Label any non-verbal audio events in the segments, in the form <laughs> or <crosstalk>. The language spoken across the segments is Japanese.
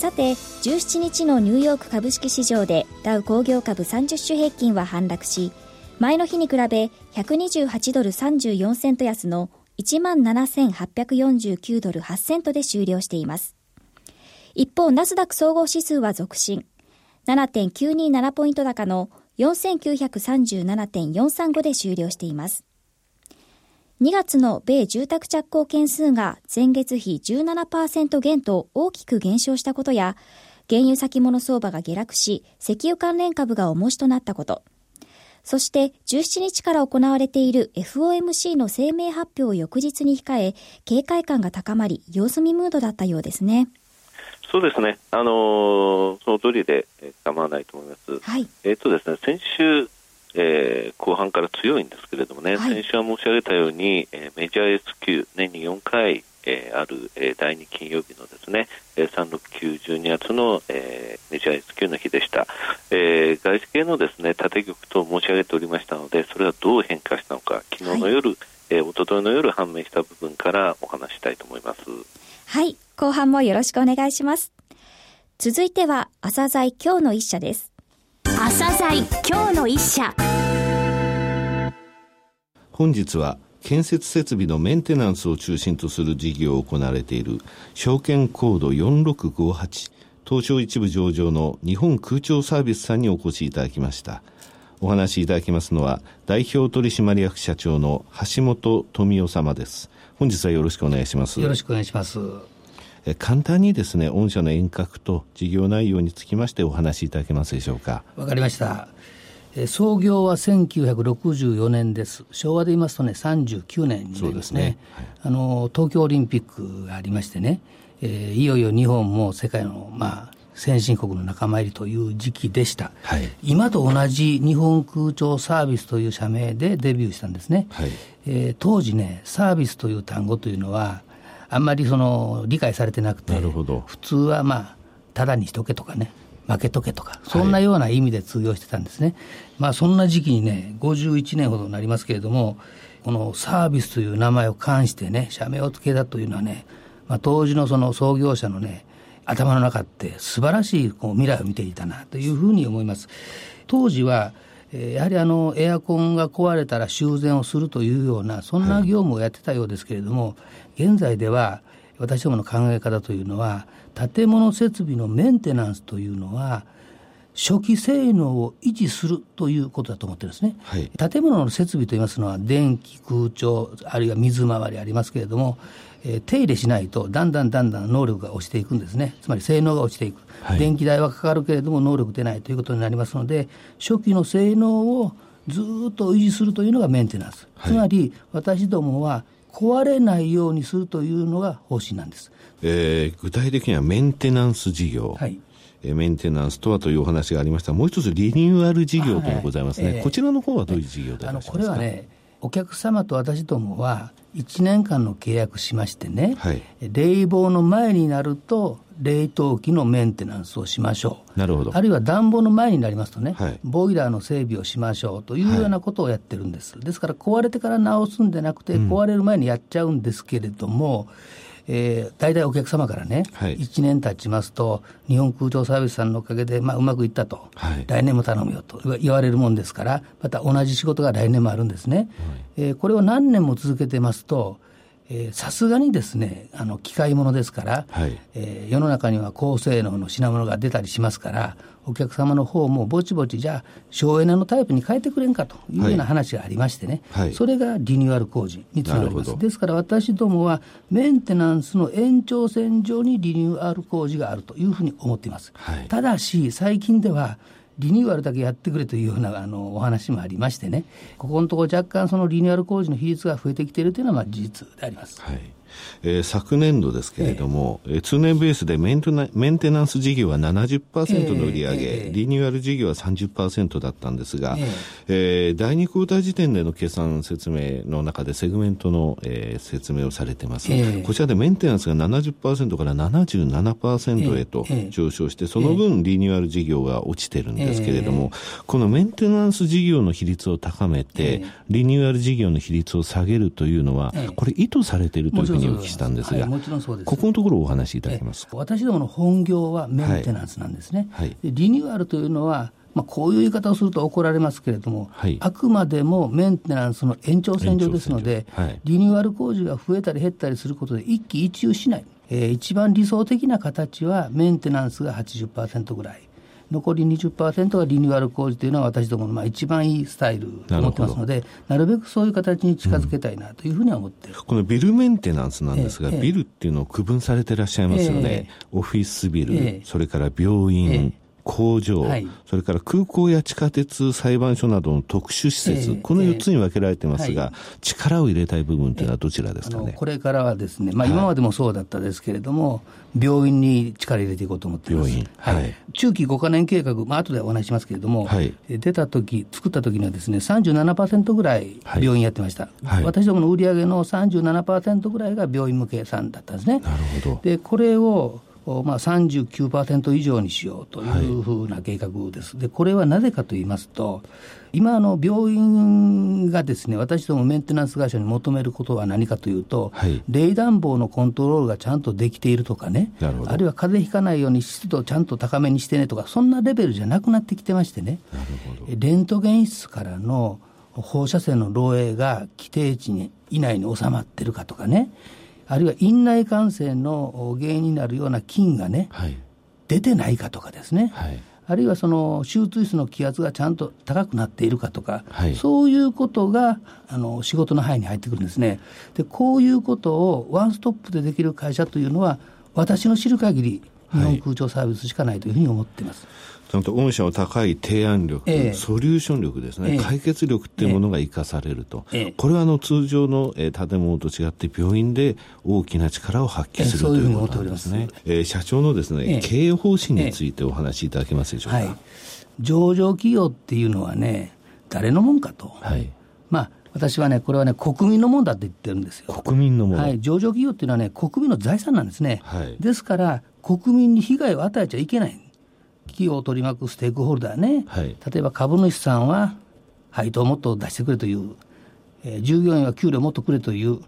さて17日のニューヨーク株式市場でダウ工業株30種平均は反落し前の日に比べ128ドル34セント安の17,849ドル8セントで終了しています一方ナスダック総合指数は続伸7.927ポイント高の4937.435で終了しています。2月の米住宅着工件数が前月比17%減と大きく減少したことや、原油先物相場が下落し、石油関連株が重しとなったこと、そして17日から行われている FOMC の声明発表を翌日に控え、警戒感が高まり、様子見ムードだったようですね。そうですね、あのー、その通りで構わないと思います。はい、えっ、とですね、先週、えー、後半から強いんですけれどもね、はい、先週は申し上げたように、えー、メジャー S q 年に4回、えー、ある、えー、第2金曜日のですね、えー、36912月の、えー、メジャー S q の日でした、えー、外資系のですね縦玉と申し上げておりましたのでそれはどう変化したのか昨日の夜、はい、えー、一昨日の夜判明した部分からお話したいと思います。はい後半もよろしくお願いします。続いては、朝鮮今日の一社です。朝鮮。今日の一社。本日は、建設設備のメンテナンスを中心とする事業を行われている証券コード4658東証一部上場の日本空調サービスさんにお越しいただきました。お話しいただきますのは代表取締役社長の橋本富夫様です。本日はよろしくお願いします。よろしくお願いします簡単にですね御社の遠隔と事業内容につきましてお話しいただけますでしょうか？わかりました。創業は1964年です。昭和で言いますとね、39年になりますね。すね。はい、あの、東京オリンピックがありましてね、えー、いよいよ日本も世界の、まあ、先進国の仲間入りという時期でした、はい、今と同じ日本空調サービスという社名でデビューしたんですね、はい、えー、当時ねサービスという単語というのはあんまりその理解されてなくて、普通はまあ、ただにしとけとかね、負けとけとか、そんなような意味で通用してたんですね。はい、まあ、そんな時期にね、51年ほどになりますけれども、このサービスという名前を冠してね、社名を付けたというのはね、まあ、当時のその創業者のね、頭の中って素晴らしいこう未来を見ていたなというふうに思います。当時はやはりあのエアコンが壊れたら修繕をするというようなそんな業務をやってたようですけれども、はい、現在では私どもの考え方というのは建物設備のメンテナンスというのは初期性能を維持するということだと思ってるんですね、はい、建物の設備といいますのは電気空調あるいは水回りありますけれどもえー、手入れしないとだんだんだんだん能力が落ちていくんですね。つまり性能が落ちていく、はい、電気代はかかるけれども能力出ないということになりますので初期の性能をずっと維持するというのがメンテナンス、はい、つまり私どもは壊れないようにするというのが方針なんです、えー、具体的にはメンテナンス事業、はい。メンテナンスとはというお話がありました。もう一つリニューアル事業というのがございますね、はいえー、こちらの方はどういう事業でありますか、これはねお客様と私どもは1年間の契約しましてね、はい、冷房の前になると冷凍機のメンテナンスをしましょう。なるほど。あるいは暖房の前になりますとね、はい、ボイラーの整備をしましょうというようなことをやってるんです、はい、ですから壊れてから直すんでなくて、壊れる前にやっちゃうんですけれども、えー、大体お客様からね、はい、1年経ちますと、日本空調サービスさんのおかげで、まあ、うまくいったと、はい、来年も頼むよと言われるもんですから、また同じ仕事が来年もあるんですね。はい、えー、これを何年も続けてますと、さすがにですねあの機械物ですから、はい、えー、世の中には高性能の品物が出たりしますからお客様の方もぼちぼちじゃあ省エネのタイプに変えてくれんかというような話がありましてね、はい、それがリニューアル工事につながります。ですから私どもはメンテナンスの延長線上にリニューアル工事があるというふうに思っています、はい、ただし最近ではリニューアルだけやってくれというようなあのお話もありましてね、ここのところ若干そのリニューアル工事の比率が増えてきているというのはまあ事実であります。はいえー、昨年度ですけれども、えー、通年ベースでメンテナメンテナンス事業は70%の売り上げ、えー、リニューアル事業は30%だったんですが、えー、えー、第2クォーター時点での計算説明の中でセグメントの、えー、説明をされてます、えー、こちらでメンテナンスが70%から77%へと上昇して、その分リニューアル事業が落ちてるんですけれども、このメンテナンス事業の比率を高めて、リニューアル事業の比率を下げるというのは、これ意図されているというふうにお聞きしたんです。が、もちろんそうです。ここのところお話しいただけます私どもの本業はメンテナンスなんですね。はい、リニューアルというのはまあ、こういう言い方をすると怒られますけれども、はい、あくまでもメンテナンスの延長線上ですので、はい、リニューアル工事が増えたり減ったりすることで一喜一憂しない、えー、一番理想的な形はメンテナンスが80%ぐらい、残り20%がリニューアル工事というのは私どものまあ一番いいスタイルと思ってますので、なるべくそういう形に近づけたいなというふうには思って、うん、このビルメンテナンスなんですが、ええ、ビルっていうのを区分されていらっしゃいますよね、え、オフィスビル、それから病院、工場、はい、それから空港や地下鉄、裁判所などの特殊施設、えー、この4つに分けられてますが、はい、力を入れたい部分というのはどちらですかね？これからはですね、まあ、今までもそうだったですけれども、はい、病院に力入れていこうと思っています。中期5か年計画、まあ後でお話しますけれども、はい、出た時、作った時にはですね、37%ぐらい病院やってました。はい、私どもの売上の37%ぐらいが病院向けさんだったんですね。なるほど。で、これをまあ、39%以上にしようというふうな計画です。はい、でこれはなぜかと言いますと、今あの、病院がですね私どもメンテナンス会社に求めることは何かというと、はい、冷暖房のコントロールがちゃんとできているとかね、あるいは風邪ひかないように湿度をちゃんと高めにしてねとか、そんなレベルじゃなくなってきてましてね、レントゲン室からの放射線の漏洩が規定値に以内に収まってるかとかね、あるいは院内感染の原因になるような菌がね、はい、出てないかとかですね、はい、あるいはその手術室の気圧がちゃんと高くなっているかとか、はい、そういうことがあの仕事の範囲に入ってくるんですね。でこういうことをワンストップでできる会社というのは私の知る限り日本空調サービスしかないというふうに思っています。ちゃんと御社の高い提案力、えー、ソリューション力ですね、えー、解決力っていうものが生かされると、えー、これはあの通常の、えー、建物と違って病院で大きな力を発揮する、ということなんですね。えー、社長のですね、経営方針についてお話しいただけますでしょうか？はい、上場企業っていうのはね、誰のもんかと。はい、まあ私はね、これはね、国民のもんだって言ってるんですよ。国民のもの。はい、上場企業っていうのはね、国民の財産なんですね。はい、ですから、国民に被害を与えちゃいけない。企業を取り巻くステークホルダーね、はい、例えば株主さんは配当をもっと出してくれという、えー、従業員は給料もっとくれという、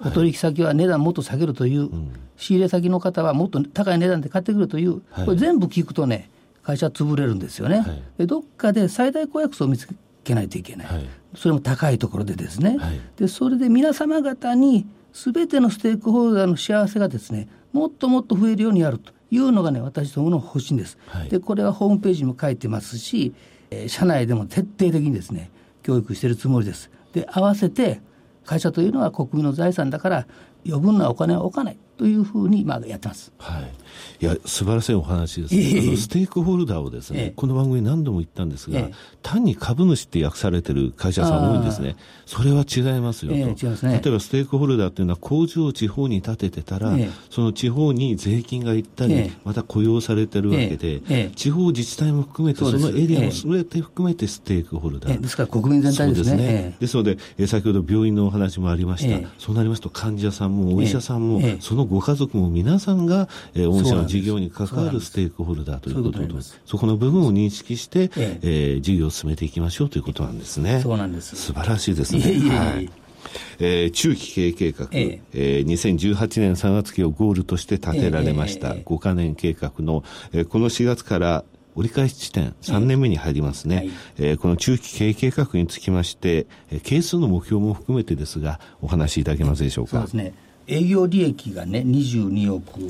お取引先は値段もっと下げるという、はい、仕入れ先の方はもっと高い値段で買ってくるという、これ全部聞くとね、会社潰れるんですよね。でどっかで最大公約数を見つけないといけない、それも高いところでですね、でそれで皆様方にすべてのステークホルダーの幸せがですねもっともっと増えるようにやるというのがね、私どもの方針です。はい、で、これはホームページにも書いてますし、えー、社内でも徹底的にですね、教育しているつもりです。で、合わせて、会社というのは国民の財産だから、余分なお金は置かない。というふうにまあやってます。はい。いや素晴らしいお話です、ね、あのステークホルダーをですね、ええ、この番組何度も言ったんですが、え、単に株主って訳されてる会社さん多いんですね。それは違いますよと、ね、例えばステークホルダーっていうのは工場を地方に建ててたら、その地方に税金が行ったり、また雇用されてるわけで、地方自治体も含めてそのエリアも全て含めてステークホルダー。ですから国民全体ですね。ですので、え先ほど病院のお話もありました。そうなりますと患者さんもお医者さんも、そのご家族も皆皆さんが、えー、御社の事業に関わるステークホルダーということで、そこの部分を認識して、ええ。ー、事業を進めていきましょうということなんですね。そうなんです。素晴らしいですね。はい。えー、中期経営計画、ええ。ー、2018年3月期をゴールとして立てられました、え5か年計画の、えー、この4月から折り返し地点、3年目に入りますね、えー、はい、この中期経営計画につきまして、えー、係数の目標も含めてですが、お話しいただけますでしょうか？そうですね営業利益がね22億、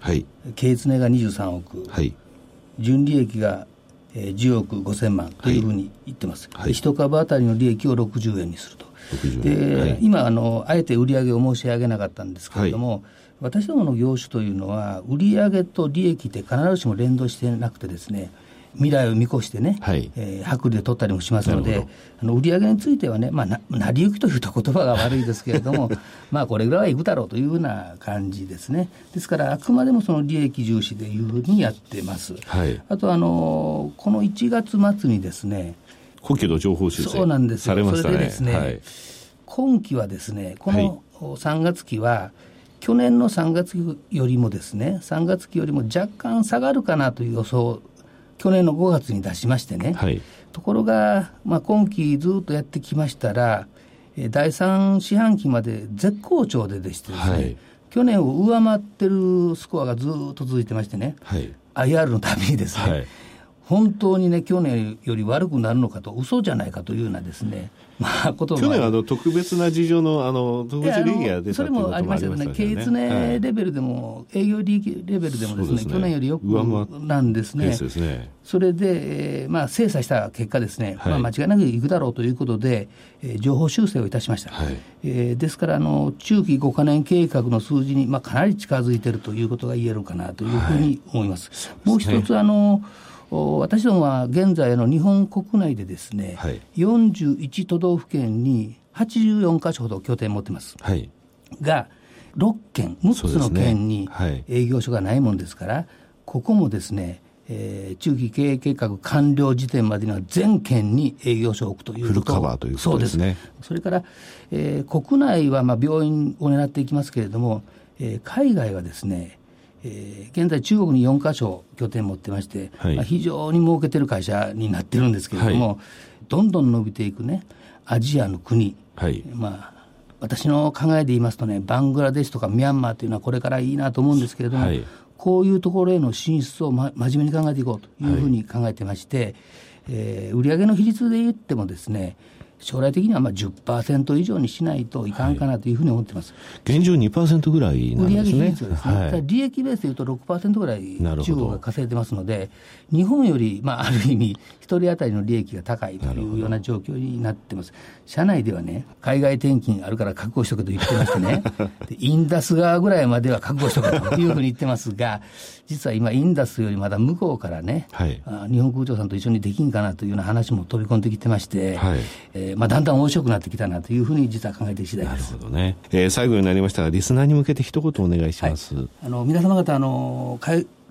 はい、経常が23億、はい、純利益が、えー、10億5000万というふうに言ってます、はい、一株当たりの利益を60円にすると。で、はい、今あの、あえて売上を申し上げなかったんですけれども、はい、私どもの業種というのは、売上と利益って必ずしも連動してなくてですね、未来を見越してね、はい、えー、薄利で取ったりもしますので、あの売上についてはね、まあ、な <laughs> 成り行きというと言葉が悪いですけれども、<laughs> まあこれぐらいはいくだろうというような感じですね。ですから、あくまでもその利益重視でいうふうにやってます。はい、あとあの、この1月末にですね、今期の情報修正そうなんですよ、ね、それでですね、はい、今期はですね、この3月期は、去年の3月期よりもですね、3月期よりも若干下がるかなという予想去年の5月に出しましてね、はい、ところが、まあ、今期ずっとやってきましたら、第3四半期まで絶好調ででしてですね、はい、去年を上回ってるスコアがずっと続いてましてね、はい、IR のたびにですね、はい、本当にね、去年より悪くなるのかと、嘘じゃないかというようなですね、まあ、こと去年あの特別な事情のあの特別利益が出たそれもありましたよね、経営ねレベルでも、営業利益レベルでもですね、去年よりよくなんですね。それで、えー、まあ、精査した結果ですね、はい、まあ、間違いなくいくだろうということで、えー、情報修正をいたしました。はい、えー、ですからあの、中期5か年計画の数字に、まあ、かなり近づいているということが言えるかなというふうに思います。はい、もう一つあの私どもは現在の日本国内でですね、はい、41都道府県に84か所ほど拠点を持ってます。はい、が、6県、6つの県に営業所がないもんですから、ここもですね、えー、中期経営計画完了時点までには全県に営業所を置くというフルカバーということですね。それから、えー、国内はまあ病院を狙っていきますけれども、えー、海外はですね、えー、現在、中国に4か所拠点を持ってまして、はい、まあ、非常に儲けてる会社になってるんですけれども、はい、どんどん伸びていくね、アジアの国、はい、まあ、私の考えで言いますとね、バングラデシュとかミャンマーというのはこれからいいなと思うんですけれども、はい、こういうところへの進出を、ま、真面目に考えていこうというふうに考えてまして、はい、えー、売上の比率で言ってもですね、将来的にはまあ10%以上にしないといかんかなというふうに思ってます、はい、現状2%ぐらいなんですね。ね、はい、利益ベースでいうと6%ぐらい中国が稼いでますので、日本より、まあ、ある意味、1人当たりの利益が高いというような状況になってます。社内ではね、海外転勤あるから覚悟しとけと言ってましてね、<laughs> インダス側ぐらいまでは覚悟しとけというふうに言ってますが、実は今、インダスよりまだ向こうからね、はい、日本空調さんと一緒にできんかなというような話も飛び込んできてまして、はい。えーまあ、だんだん面白くなってきたなというふうに実は考えている次第です。なるほどね。えー、最後になりましたが、リスナーに向けて一言お願いします。はい、あの皆様方あの、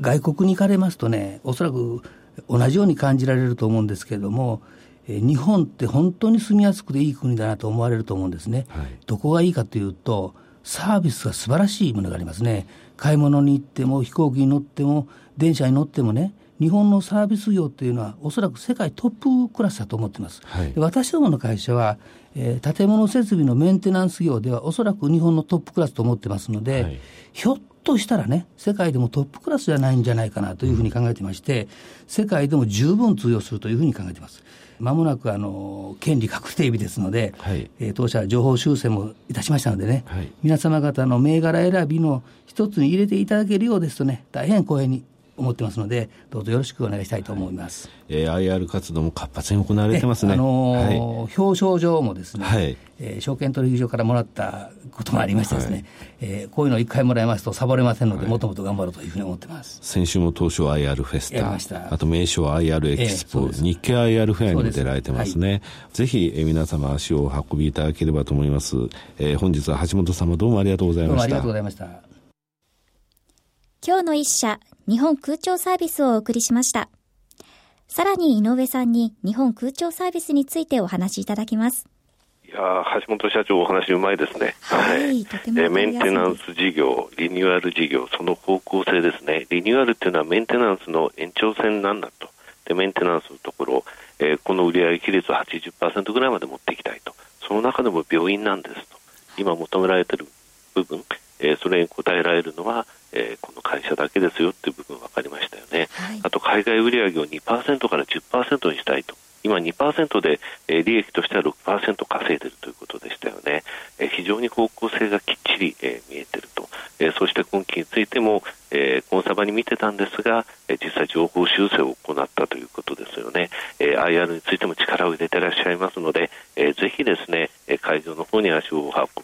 外国に行かれますとね、おそらく同じように感じられると思うんですけれども、えー、日本って本当に住みやすくていい国だなと思われると思うんですね。はい、どこがいいかというと、サービスが素晴らしいものがありますね。買い物に行っても飛行機に乗っても電車に乗ってもね日本のサービス業っていうのはおそらく世界トップクラスだと思ってます、はい、私どもの会社は、えー、建物設備のメンテナンス業ではおそらく日本のトップクラスと思ってますので、はい、ひょっとしたらね世界でもトップクラスじゃないんじゃないかなというふうに考えてまして、うん、世界でも十分通用するというふうに考えてます。まもなくあの権利確定日ですので、はい、えー、当社情報修正もいたしましたのでね、はい、皆様方の銘柄選びの一つに入れていただけるようですとね、大変光栄に思ってますので、どうぞよろしくお願いしたいと思います。はい、えー、IR 活動も活発に行われてますね。あのーはい、表彰状もですね、はい、えー、証券取引所からもらったこともありましてですね、はい、えー、こういうのを一回もらいますとサボれませんので、もともと頑張ろうというふうに思ってます。先週も東証 IR フェスタ、あと名称 IR エキスポ、えー、日経 IR フェアにも出られてますね。すぜひ、えー、皆様足をお運びいただければと思います。えー、本日は橋本様どうもありがとうございました。どうもありがとうございました。今日の一社、日本空調サービスをお送りしました。さらに井上さんに日本空調サービスについてお話しいただきます。いや橋本社長お話うまいですね。はい。とてもえメンテナンス事業、リニューアル事業、その方向性ですね。リニューアルっていうのはメンテナンスの延長線なんだと。で、メンテナンスのところ、えー、この売上比率を80%ぐらいまで持っていきたいと。その中でも病院なんですと。今求められている部分、えー、それに応えられるのは、えー、この会社だけですよっていう部分分かりましたよね、はい、あと海外売上を2%から10%にしたいと。今2%で、えー、利益としては6%稼いでいるということでしたよね、えー、非常に方向性がきっちり、えー、見えていると、えー、そして今期についても、えー、コンサバに見てたんですが、えー、実際情報修正を行ったということですよね、えー、IR についても力を入れていらっしゃいますので、えー、ぜひですね、会場の方に足を運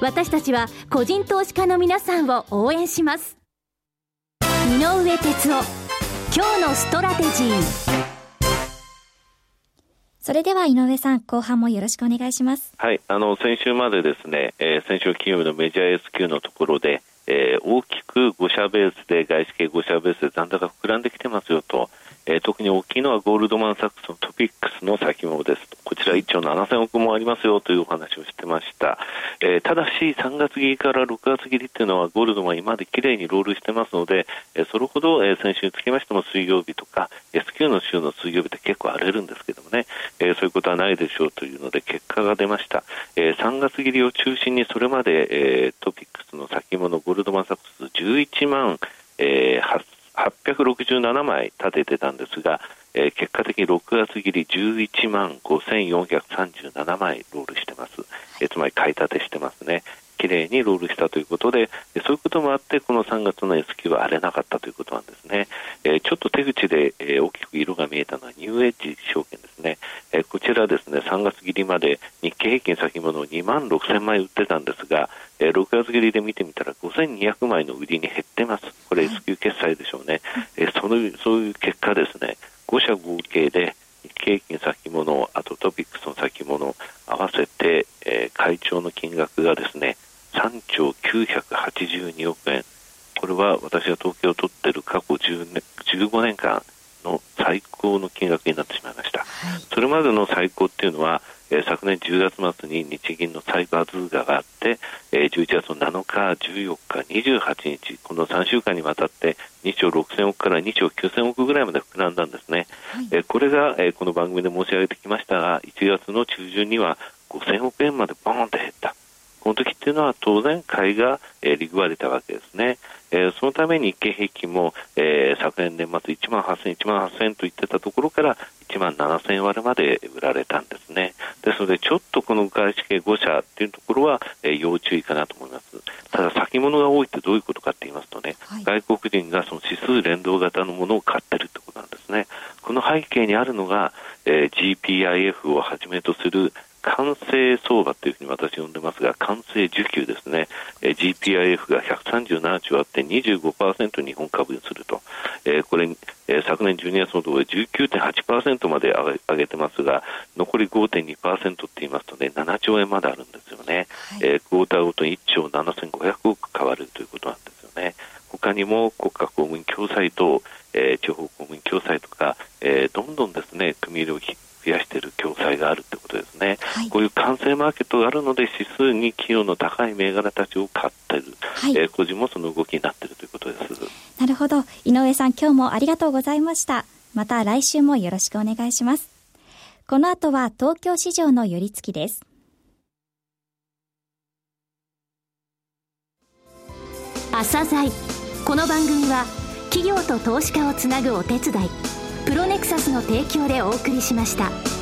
私たちは個人投資家の皆さんを応援します井上哲夫今日のストラテジーそれでは井上さん、後半もよろしくお願いします。はい、あの先週までですね、えー、先週金曜日のメジャー S q のところで、えー、大きく5社ベースで外資系5社ベースで残高膨らんできてますよと、えー、特に大きいのはゴールドマン・サックスのトピックスの先物です。こちら1兆7000億もありますよというお話をしてました、えー、ただし3月切りから6月切りっていうのはゴールドマン今まできれいにロールしてますので、えそれほど、え先週につきましても水曜日とか S q の週の水曜日って結構荒れるんですけどもね、えそういうことはないでしょうというので結果が出ました、え3月切りを中心にそれまで、えトピックスの先物ゴールドマン・サックス11万、えー、867枚立ててたんですが、えー、結果的に6月切り11万5437枚ロールしてます、えー、つまり買い立てしてますね。きれいにロールしたということで、そういうこともあって、この3月の S q は荒れなかったということなんですね。えー、ちょっと手口で、えー、大きく色が見えたのはニューエッジ証券ですね。えー、こちらですね、3月切りまで日経平均先物を2万6000枚売ってたんですが、えー、6月切りで見てみたら5200枚の売りに減ってます。これ S q 決済でしょうね。えー、そのそういう結果ですね、5社合計で日経平均先物、あとトピックスの先物合わせて、えー、会長の金額がですね、3兆982億円、これは私が統計を取っている過去10年15年間の最高の金額になってしまいました。はい、それまでの最高っていうのは、えー、昨年10月末に日銀のサイバーズーガがあって、えー、11月の7日、14日、28日、この3週間にわたって2兆6000億から2兆9000億ぐらいまで膨らんだんですね。はい、えー、これが、えー、この番組で申し上げてきましたが、1月の中旬には5000億円までボーンと減った。この時っていうのは当然買いが、えー、利食われたわけですね。えー、そのために日経平均も、えー、昨年年末1万8000、1万8000と言ってたところから1万7000割まで売られたんですね。ですので、ちょっとこの外資系5社っていうところは、えー、要注意かなと思います。ただ、先物が多いってどういうことかって言いますとね、はい、外国人がその指数連動型のものを買ってるってことなんですね。この背景にあるのが、えー、GPIF をはじめとする完成相場というふうに私呼んでますが、完成需給ですね、えー、GPIF が137兆あって25%日本株にすると、えー、これ、えー、昨年12月のところで19.8%まで上げてますが、残り5.2%って言いますとね、7兆円まであるんですよね。はい、えー、クォーターごとに1兆7500億変わるということなんですよね。他にも国家公務員共済と、えー、地方公務員共済とか、えー、どんどんですね、組入れを増やしている共済があるということですね、はい、こういう完成マーケットがあるので指数に寄与の高い銘柄たちを買っている、はい、えー、個人もその動きになっているということです。なるほど。井上さん今日もありがとうございました。また来週もよろしくお願いします。この後は東京市場の寄り付きです。朝鮮この番組は企業と投資家をつなぐお手伝いプロネクサスの提供でお送りしました。